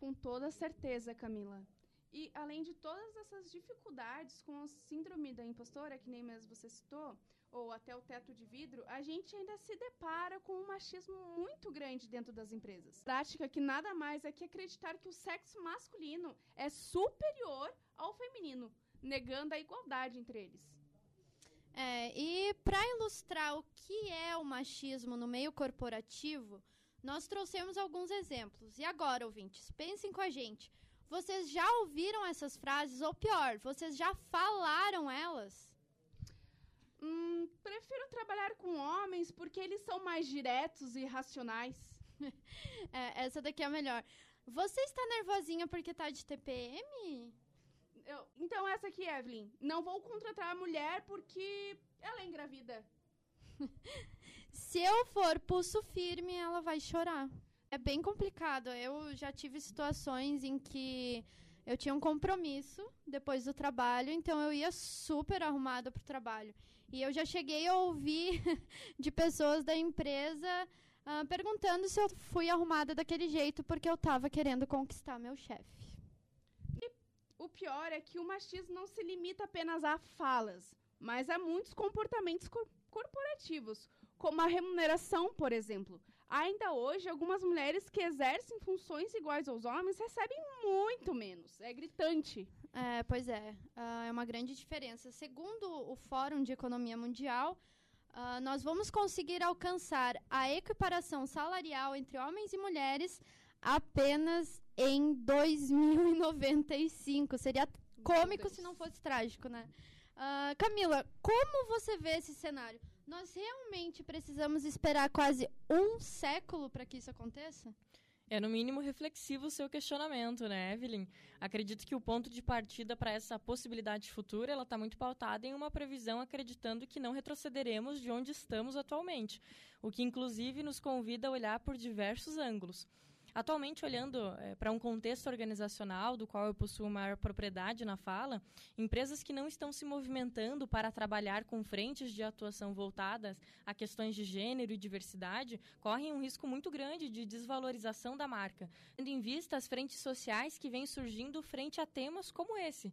Com toda certeza, Camila. E além de todas essas dificuldades com a síndrome da impostora, que nem mesmo você citou, ou até o teto de vidro, a gente ainda se depara com um machismo muito grande dentro das empresas. Prática que nada mais é que acreditar que o sexo masculino é superior ao feminino, negando a igualdade entre eles. É, e para ilustrar o que é o machismo no meio corporativo, nós trouxemos alguns exemplos. E agora, ouvintes, pensem com a gente. Vocês já ouviram essas frases? Ou pior, vocês já falaram elas? Hum, prefiro trabalhar com homens porque eles são mais diretos e racionais. é, essa daqui é a melhor. Você está nervosinha porque tá de TPM? Eu, então essa aqui, Evelyn. Não vou contratar a mulher porque ela é engravida. Se eu for pulso firme, ela vai chorar. É bem complicado. Eu já tive situações em que eu tinha um compromisso depois do trabalho, então eu ia super arrumada pro trabalho. E eu já cheguei a ouvir de pessoas da empresa uh, perguntando se eu fui arrumada daquele jeito porque eu estava querendo conquistar meu chefe. E o pior é que o machismo não se limita apenas a falas, mas a muitos comportamentos cor corporativos, como a remuneração, por exemplo. Ainda hoje, algumas mulheres que exercem funções iguais aos homens recebem muito menos. É gritante. É, pois é, uh, é uma grande diferença. Segundo o Fórum de Economia Mundial, uh, nós vamos conseguir alcançar a equiparação salarial entre homens e mulheres apenas em 2095. Seria cômico se não fosse trágico, né? Uh, Camila, como você vê esse cenário? Nós realmente precisamos esperar quase um século para que isso aconteça? É no mínimo reflexivo o seu questionamento, né, Evelyn? Acredito que o ponto de partida para essa possibilidade futura, ela está muito pautada em uma previsão acreditando que não retrocederemos de onde estamos atualmente, o que inclusive nos convida a olhar por diversos ângulos. Atualmente, olhando é, para um contexto organizacional do qual eu possuo maior propriedade na fala, empresas que não estão se movimentando para trabalhar com frentes de atuação voltadas a questões de gênero e diversidade correm um risco muito grande de desvalorização da marca, tendo em vista as frentes sociais que vêm surgindo frente a temas como esse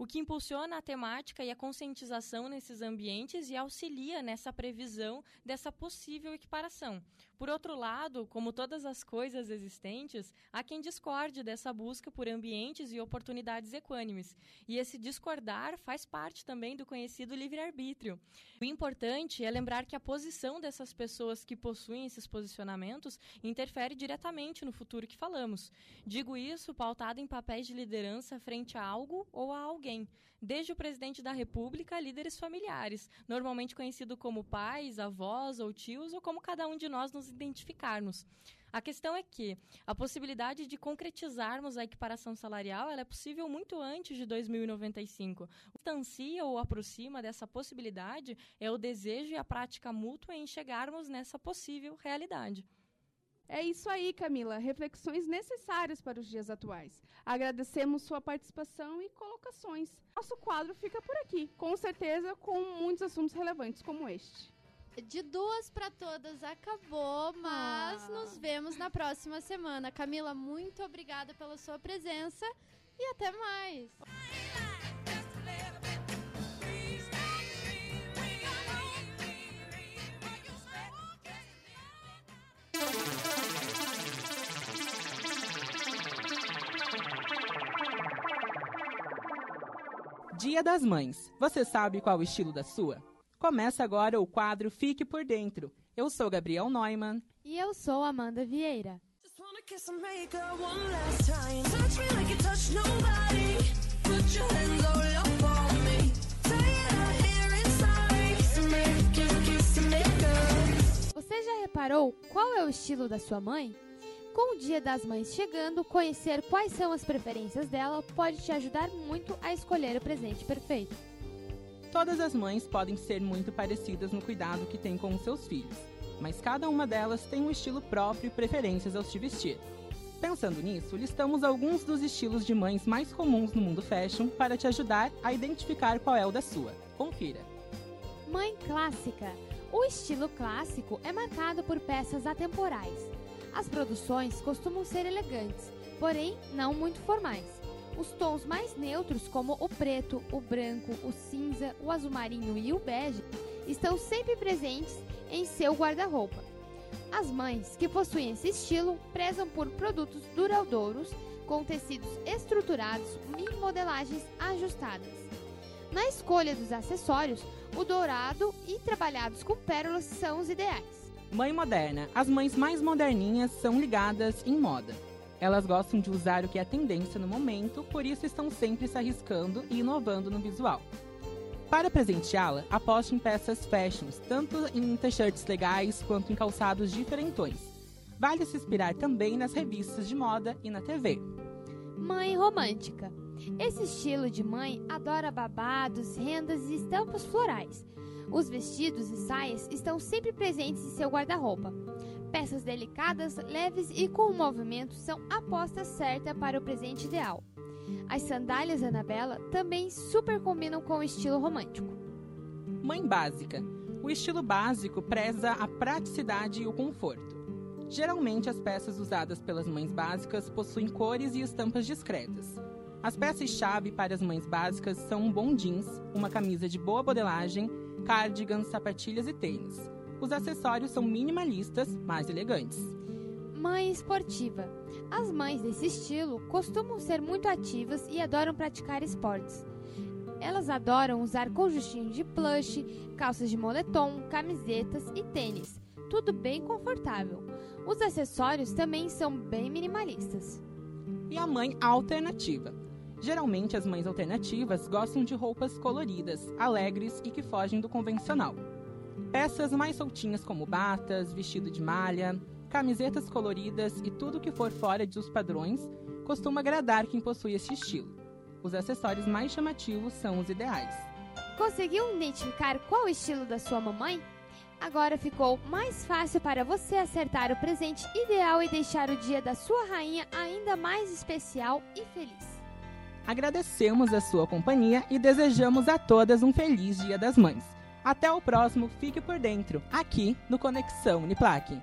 o que impulsiona a temática e a conscientização nesses ambientes e auxilia nessa previsão dessa possível equiparação. Por outro lado, como todas as coisas existentes, há quem discorde dessa busca por ambientes e oportunidades equânimes. E esse discordar faz parte também do conhecido livre-arbítrio. O importante é lembrar que a posição dessas pessoas que possuem esses posicionamentos interfere diretamente no futuro que falamos. Digo isso pautado em papéis de liderança frente a algo ou a alguém desde o presidente da República a líderes familiares, normalmente conhecido como pais, avós ou tios, ou como cada um de nós nos identificarmos. A questão é que a possibilidade de concretizarmos a equiparação salarial é possível muito antes de 2095. O que distancia ou aproxima dessa possibilidade é o desejo e a prática mútua em chegarmos nessa possível realidade. É isso aí, Camila. Reflexões necessárias para os dias atuais. Agradecemos sua participação e colocações. Nosso quadro fica por aqui, com certeza com muitos assuntos relevantes como este. De duas para todas acabou, mas ah. nos vemos na próxima semana. Camila, muito obrigada pela sua presença e até mais. Dia das Mães. Você sabe qual o estilo da sua? Começa agora o quadro Fique por Dentro. Eu sou Gabriel Neumann. E eu sou Amanda Vieira. Você já reparou qual é o estilo da sua mãe? Com o Dia das Mães chegando, conhecer quais são as preferências dela pode te ajudar muito a escolher o presente perfeito. Todas as mães podem ser muito parecidas no cuidado que têm com os seus filhos, mas cada uma delas tem um estilo próprio e preferências ao se vestir. Pensando nisso, listamos alguns dos estilos de mães mais comuns no mundo fashion para te ajudar a identificar qual é o da sua. Confira. Mãe clássica. O estilo clássico é marcado por peças atemporais as produções costumam ser elegantes, porém não muito formais. Os tons mais neutros, como o preto, o branco, o cinza, o azul marinho e o bege, estão sempre presentes em seu guarda-roupa. As mães que possuem esse estilo prezam por produtos duradouros com tecidos estruturados e modelagens ajustadas. Na escolha dos acessórios, o dourado e trabalhados com pérolas são os ideais. Mãe moderna. As mães mais moderninhas são ligadas em moda. Elas gostam de usar o que é tendência no momento, por isso estão sempre se arriscando e inovando no visual. Para presenteá-la, aposte em peças fashions, tanto em t-shirts legais quanto em calçados diferentões. Vale se inspirar também nas revistas de moda e na TV. Mãe romântica. Esse estilo de mãe adora babados, rendas e estampas florais. Os vestidos e saias estão sempre presentes em seu guarda-roupa. Peças delicadas, leves e com movimento são a aposta certa para o presente ideal. As sandálias Anabela também super combinam com o estilo romântico. Mãe básica. O estilo básico preza a praticidade e o conforto. Geralmente, as peças usadas pelas mães básicas possuem cores e estampas discretas. As peças-chave para as mães básicas são um bom jeans, uma camisa de boa modelagem, cardigans, sapatilhas e tênis. Os acessórios são minimalistas, mas elegantes. Mãe esportiva. As mães desse estilo costumam ser muito ativas e adoram praticar esportes. Elas adoram usar conjuntinhos de plush, calças de moletom, camisetas e tênis. Tudo bem confortável. Os acessórios também são bem minimalistas. E a mãe alternativa. Geralmente as mães alternativas gostam de roupas coloridas, alegres e que fogem do convencional. Peças mais soltinhas como batas, vestido de malha, camisetas coloridas e tudo que for fora dos padrões costuma agradar quem possui esse estilo. Os acessórios mais chamativos são os ideais. Conseguiu identificar qual o estilo da sua mamãe? Agora ficou mais fácil para você acertar o presente ideal e deixar o dia da sua rainha ainda mais especial e feliz. Agradecemos a sua companhia e desejamos a todas um feliz Dia das Mães. Até o próximo Fique por Dentro, aqui no Conexão Uniplaque.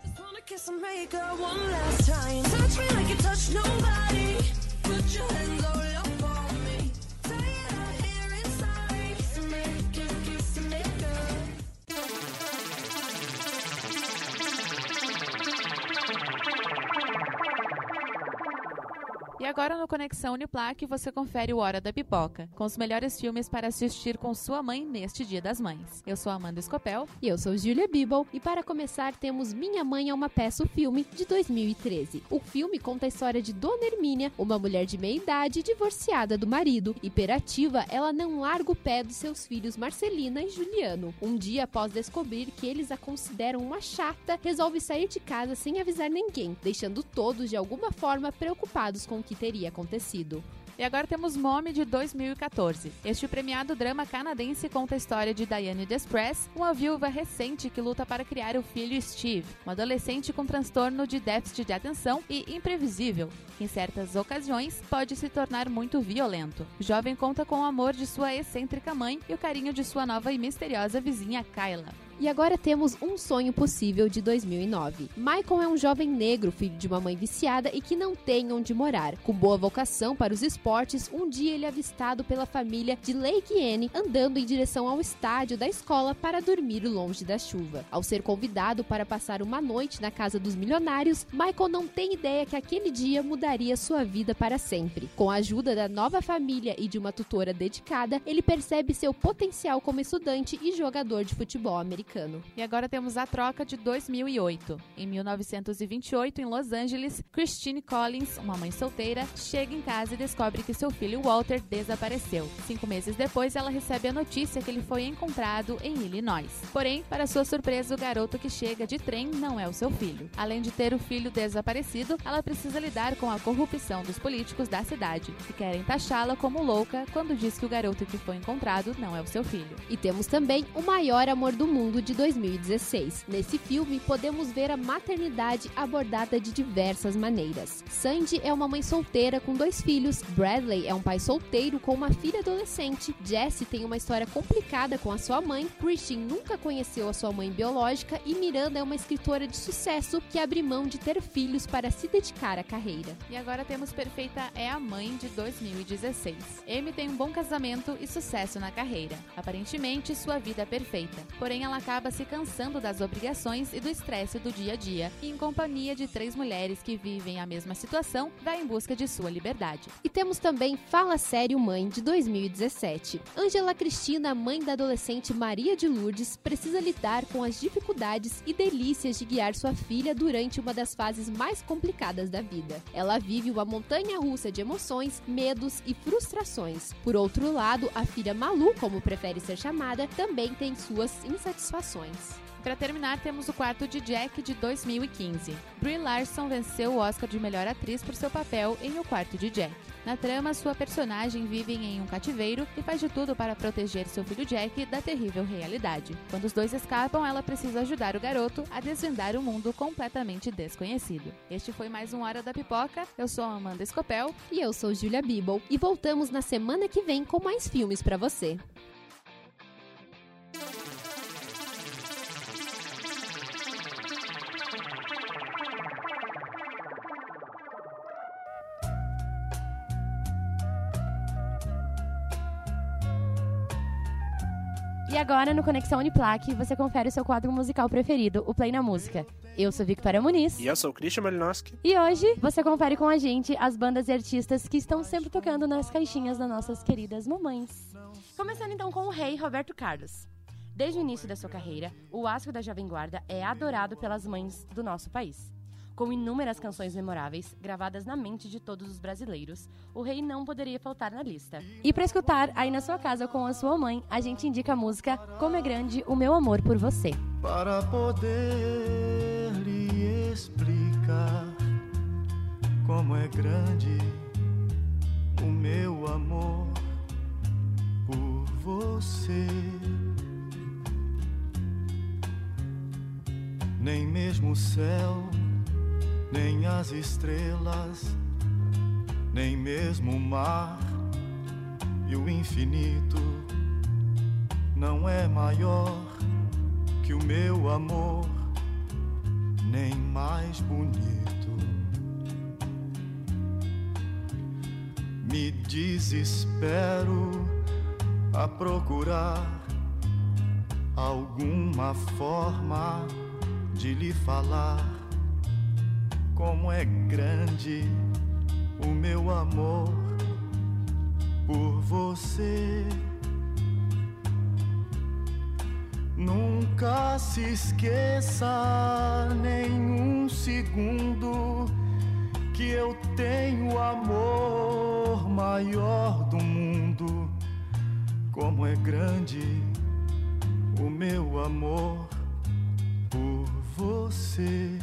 E agora no Conexão Uniplaque você confere o Hora da Pipoca, com os melhores filmes para assistir com sua mãe neste Dia das Mães. Eu sou Amanda Escopel. E eu sou Julia Bibel. E para começar temos Minha Mãe é uma Peça, o filme, de 2013. O filme conta a história de Dona Hermínia, uma mulher de meia idade divorciada do marido. Hiperativa, ela não larga o pé dos seus filhos Marcelina e Juliano. Um dia após descobrir que eles a consideram uma chata, resolve sair de casa sem avisar ninguém, deixando todos de alguma forma preocupados com que teria acontecido. E agora temos Mommy de 2014. Este premiado drama canadense conta a história de Diane Despress, uma viúva recente que luta para criar o filho Steve, um adolescente com transtorno de déficit de atenção e imprevisível, que em certas ocasiões pode se tornar muito violento. O jovem conta com o amor de sua excêntrica mãe e o carinho de sua nova e misteriosa vizinha Kyla. E agora temos Um Sonho Possível de 2009. Michael é um jovem negro, filho de uma mãe viciada e que não tem onde morar. Com boa vocação para os esportes, um dia ele é avistado pela família de Lake Anne andando em direção ao estádio da escola para dormir longe da chuva. Ao ser convidado para passar uma noite na casa dos milionários, Michael não tem ideia que aquele dia mudaria sua vida para sempre. Com a ajuda da nova família e de uma tutora dedicada, ele percebe seu potencial como estudante e jogador de futebol americano americano. E agora temos a troca de 2008. Em 1928, em Los Angeles, Christine Collins, uma mãe solteira, chega em casa e descobre que seu filho Walter desapareceu. Cinco meses depois, ela recebe a notícia que ele foi encontrado em Illinois. Porém, para sua surpresa, o garoto que chega de trem não é o seu filho. Além de ter o filho desaparecido, ela precisa lidar com a corrupção dos políticos da cidade, que querem taxá-la como louca quando diz que o garoto que foi encontrado não é o seu filho. E temos também o maior amor do mundo De 2016. Nesse filme, podemos ver a maternidade abordada de diversas maneiras. Sandy é uma mãe solteira com dois filhos, Bradley é um pai solteiro com uma filha adolescente, Jesse tem uma história complicada com a sua mãe, Christian nunca conheceu a sua mãe biológica e Miranda é uma escritora de sucesso que abre mão de ter filhos para se dedicar à carreira. E agora temos Perfeita é a Mãe de 2016. Amy tem um bom casamento e sucesso na carreira. Aparentemente, sua vida é perfeita. Porém, ela acaba se cansando das obrigações e do estresse do dia a dia, e em companhia de três mulheres que vivem a mesma situação, vai em busca de sua liberdade. E temos também Fala Sério Mãe de 2017. Angela Cristina, mãe da adolescente Maria de Lourdes, precisa lidar com as dificuldades e delícias de guiar sua filha durante uma das fases mais complicadas da vida. Ela vive uma montanha russa de emoções, medos e frustrações. Por outro lado, a filha Malu, como prefere ser chamada, também tem suas insatisfações. Para terminar, temos o quarto de Jack de 2015. Brie Larson venceu o Oscar de melhor atriz por seu papel em O Quarto de Jack. Na trama, sua personagem vive em um cativeiro e faz de tudo para proteger seu filho Jack da terrível realidade. Quando os dois escapam, ela precisa ajudar o garoto a desvendar um mundo completamente desconhecido. Este foi mais um Hora da Pipoca. Eu sou Amanda Escopel. E eu sou Julia Bibble. E voltamos na semana que vem com mais filmes para você. E agora, no Conexão Uniplaque, você confere o seu quadro musical preferido, o Play na Música. Eu sou Victoria Muniz. E eu sou o Christian Malinowski. E hoje você confere com a gente as bandas e artistas que estão sempre tocando nas caixinhas das nossas queridas mamães. Começando então com o rei Roberto Carlos. Desde o início da sua carreira, o astro da Jovem Guarda é adorado pelas mães do nosso país. Com inúmeras canções memoráveis gravadas na mente de todos os brasileiros, o rei não poderia faltar na lista. E para escutar aí na sua casa com a sua mãe, a gente indica a música Como é Grande o Meu Amor por Você. Para poder lhe explicar como é grande o meu amor por você. Nem mesmo o céu nem as estrelas, nem mesmo o mar e o infinito não é maior que o meu amor, nem mais bonito. Me desespero a procurar alguma forma de lhe falar como é grande o meu amor por você. Nunca se esqueça nenhum segundo que eu tenho o amor maior do mundo. Como é grande o meu amor por você.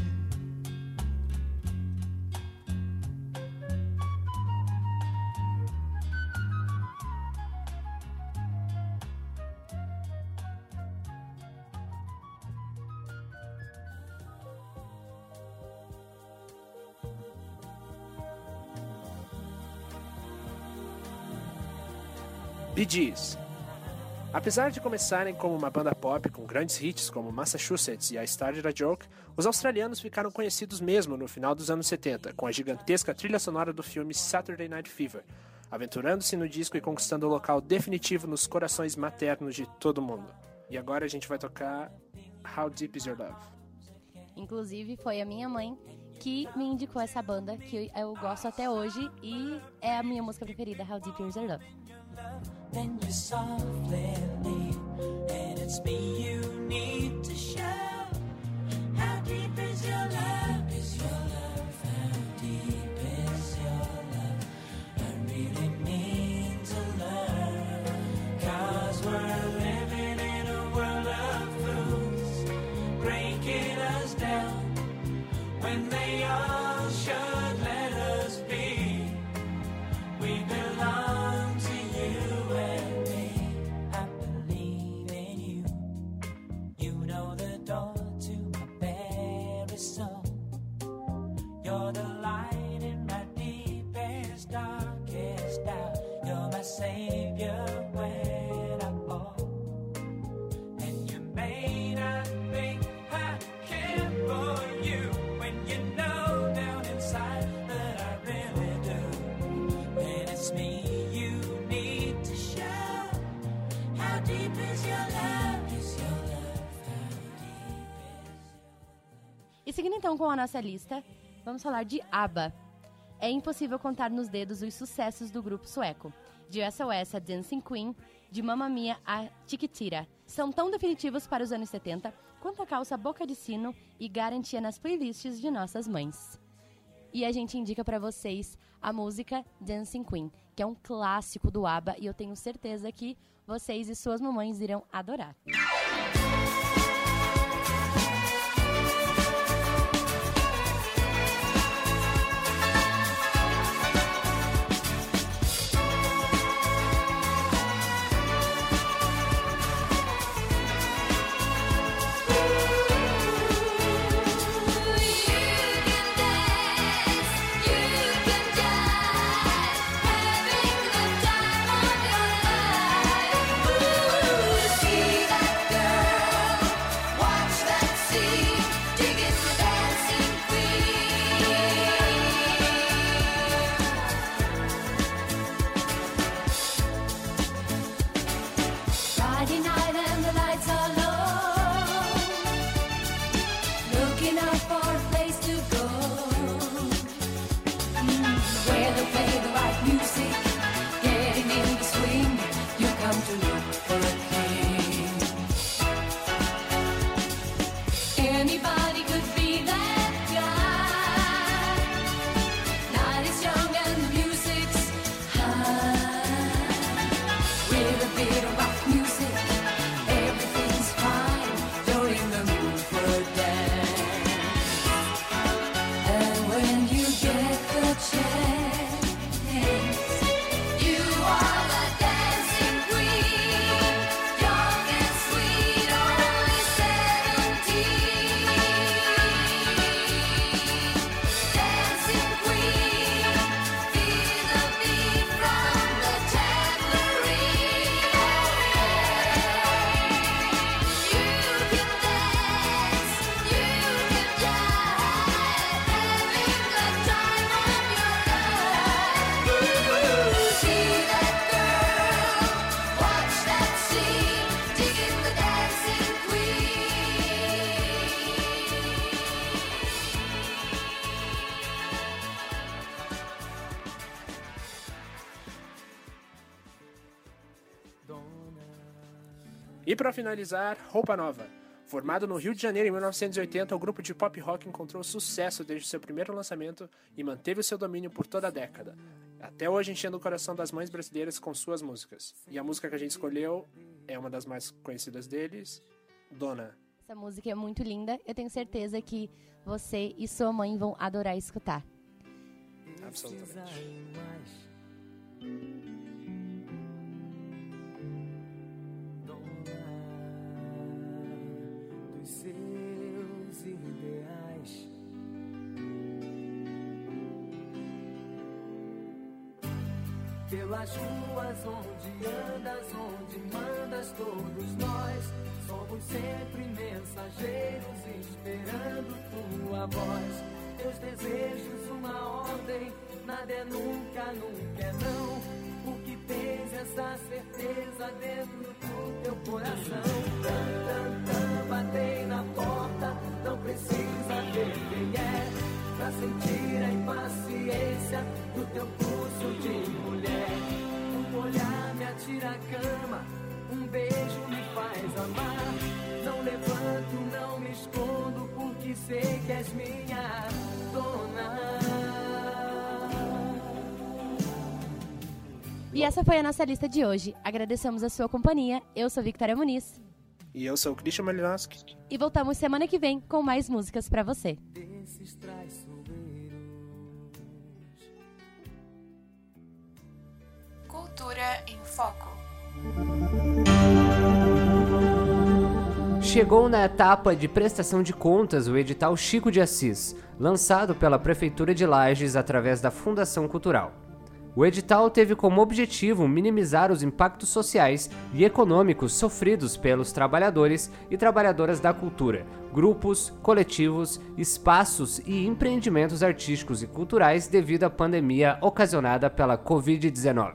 Bee. Apesar de começarem como uma banda pop com grandes hits como Massachusetts e I Started a Joke, os australianos ficaram conhecidos mesmo no final dos anos 70, com a gigantesca trilha sonora do filme Saturday Night Fever, aventurando-se no disco e conquistando o local definitivo nos corações maternos de todo mundo. E agora a gente vai tocar How Deep Is Your Love. Inclusive, foi a minha mãe que me indicou essa banda, que eu gosto até hoje, e é a minha música preferida, How Deep Is Your Love. Then you softly leave, and it's me you need to show. How deep is your love? Então com a nossa lista, vamos falar de ABBA. É impossível contar nos dedos os sucessos do grupo sueco. De SOS a Dancing Queen, de Mamma Mia a Chiquitira. São tão definitivos para os anos 70 quanto a calça boca de sino e garantia nas playlists de nossas mães. E a gente indica para vocês a música Dancing Queen, que é um clássico do ABBA e eu tenho certeza que vocês e suas mamães irão adorar. E para finalizar, Roupa Nova. Formado no Rio de Janeiro em 1980, o grupo de pop rock encontrou sucesso desde seu primeiro lançamento e manteve o seu domínio por toda a década, até hoje enchendo o coração das mães brasileiras com suas músicas. E a música que a gente escolheu é uma das mais conhecidas deles, Dona. Essa música é muito linda. Eu tenho certeza que você e sua mãe vão adorar escutar. Absolutamente. Dos seus ideais. Pelas ruas onde andas, onde mandas, todos nós somos sempre mensageiros esperando tua voz. Teus desejos, uma ordem, nada é nunca, nunca é não. Porque tens essa certeza dentro do teu coração. Tan, precisa ver quem é. Pra sentir a impaciência do teu pulso de mulher. Um olhar me atira a cama, um beijo me faz amar. Não levanto, não me escondo, porque sei que és minha dona. E essa foi a nossa lista de hoje. Agradecemos a sua companhia. Eu sou Victoria Muniz. E eu sou o Christian Malinowski. E voltamos semana que vem com mais músicas pra você. Desses traiçoeiros. Cultura em Foco. Chegou na etapa de prestação de contas o edital Chico de Assis, lançado pela Prefeitura de Lages através da Fundação Cultural. O edital teve como objetivo minimizar os impactos sociais e econômicos sofridos pelos trabalhadores e trabalhadoras da cultura, grupos, coletivos, espaços e empreendimentos artísticos e culturais devido à pandemia ocasionada pela Covid-19.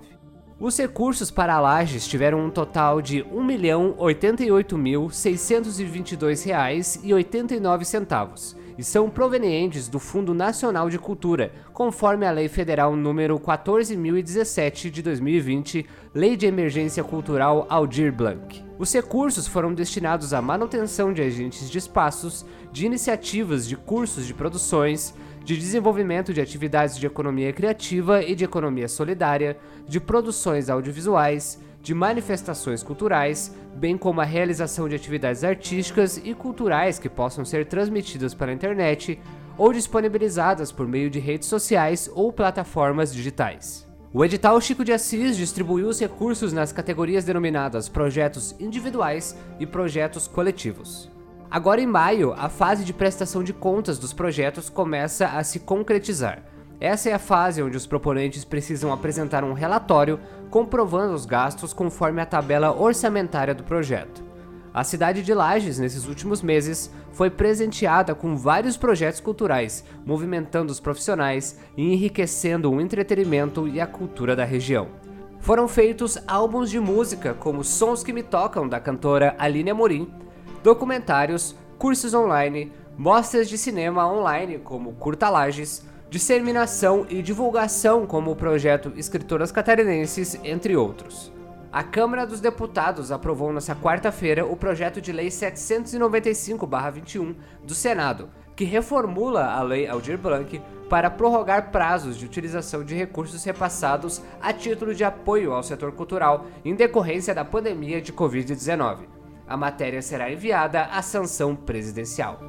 Os recursos para a Lages tiveram um total de R$ 1.088.622,89 e são provenientes do Fundo Nacional de Cultura, conforme a Lei Federal número 14017 de 2020, Lei de Emergência Cultural Aldir Blanc. Os recursos foram destinados à manutenção de agentes de espaços, de iniciativas de cursos de produções, de desenvolvimento de atividades de economia criativa e de economia solidária, de produções audiovisuais, de manifestações culturais, bem como a realização de atividades artísticas e culturais que possam ser transmitidas pela internet ou disponibilizadas por meio de redes sociais ou plataformas digitais. O edital Chico de Assis distribuiu os recursos nas categorias denominadas projetos individuais e projetos coletivos. Agora em maio, a fase de prestação de contas dos projetos começa a se concretizar. Essa é a fase onde os proponentes precisam apresentar um relatório comprovando os gastos conforme a tabela orçamentária do projeto. A cidade de Lages, nesses últimos meses, foi presenteada com vários projetos culturais, movimentando os profissionais e enriquecendo o entretenimento e a cultura da região. Foram feitos álbuns de música, como Sons que Me Tocam, da cantora Aline Amorim, documentários, cursos online, mostras de cinema online, como Curta Lages, disseminação e divulgação, como o projeto Escritoras Catarinenses, entre outros. A Câmara dos Deputados aprovou nesta quarta-feira o projeto de lei 795-21 do Senado, que reformula a Lei Aldir Blanc para prorrogar prazos de utilização de recursos repassados a título de apoio ao setor cultural em decorrência da pandemia de Covid-19. A matéria será enviada à sanção presidencial.